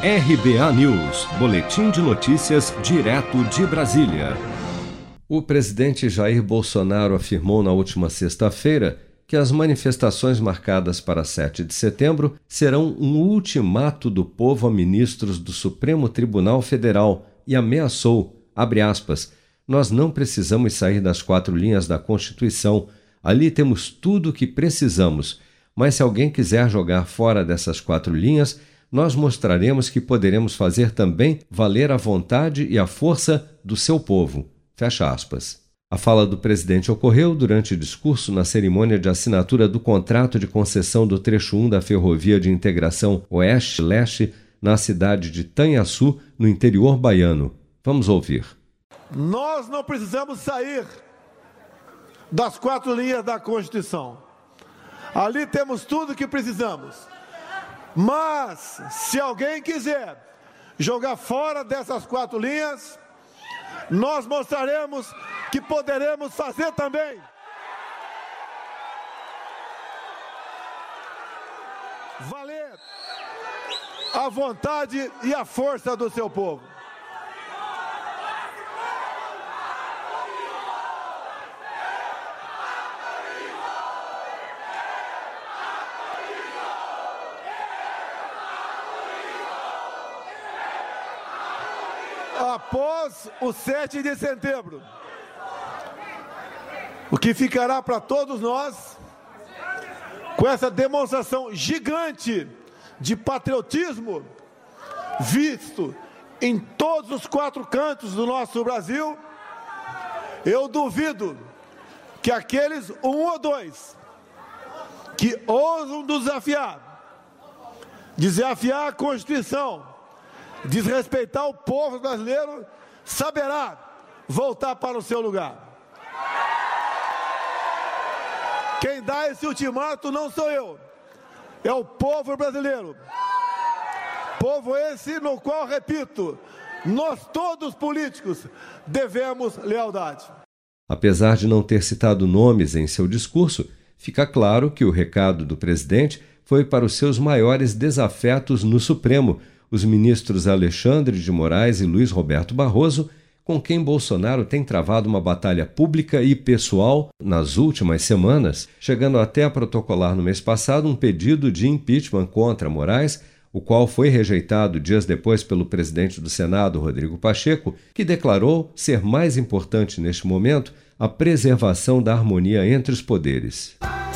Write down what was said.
RBA News, Boletim de Notícias, direto de Brasília. O presidente Jair Bolsonaro afirmou na última sexta-feira que as manifestações marcadas para 7 de setembro serão um ultimato do povo a ministros do Supremo Tribunal Federal e ameaçou, abre aspas, nós não precisamos sair das quatro linhas da Constituição. Ali temos tudo o que precisamos. Mas se alguém quiser jogar fora dessas quatro linhas, nós mostraremos que poderemos fazer também valer a vontade e a força do seu povo. Fecha aspas. A fala do presidente ocorreu durante discurso na cerimônia de assinatura do contrato de concessão do trecho 1 da Ferrovia de Integração Oeste-Leste na cidade de Tanhaçu, no interior baiano. Vamos ouvir. Nós não precisamos sair das quatro linhas da Constituição. Ali temos tudo o que precisamos. Mas, se alguém quiser jogar fora dessas quatro linhas, nós mostraremos que poderemos fazer também. Valer a vontade e a força do seu povo. Após o 7 de setembro. O que ficará para todos nós com essa demonstração gigante de patriotismo visto em todos os quatro cantos do nosso Brasil, eu duvido que aqueles um ou dois que ousam desafiar, desafiar a Constituição, desrespeitar o povo brasileiro, saberá voltar para o seu lugar. Quem dá esse ultimato não sou eu, é o povo brasileiro. Povo esse no qual, repito, nós todos políticos devemos lealdade. Apesar de não ter citado nomes em seu discurso, fica claro que o recado do presidente foi para os seus maiores desafetos no Supremo, os ministros Alexandre de Moraes e Luiz Roberto Barroso, com quem Bolsonaro tem travado uma batalha pública e pessoal nas últimas semanas, chegando até a protocolar no mês passado um pedido de impeachment contra Moraes, o qual foi rejeitado dias depois pelo presidente do Senado, Rodrigo Pacheco, que declarou ser mais importante neste momento a preservação da harmonia entre os poderes.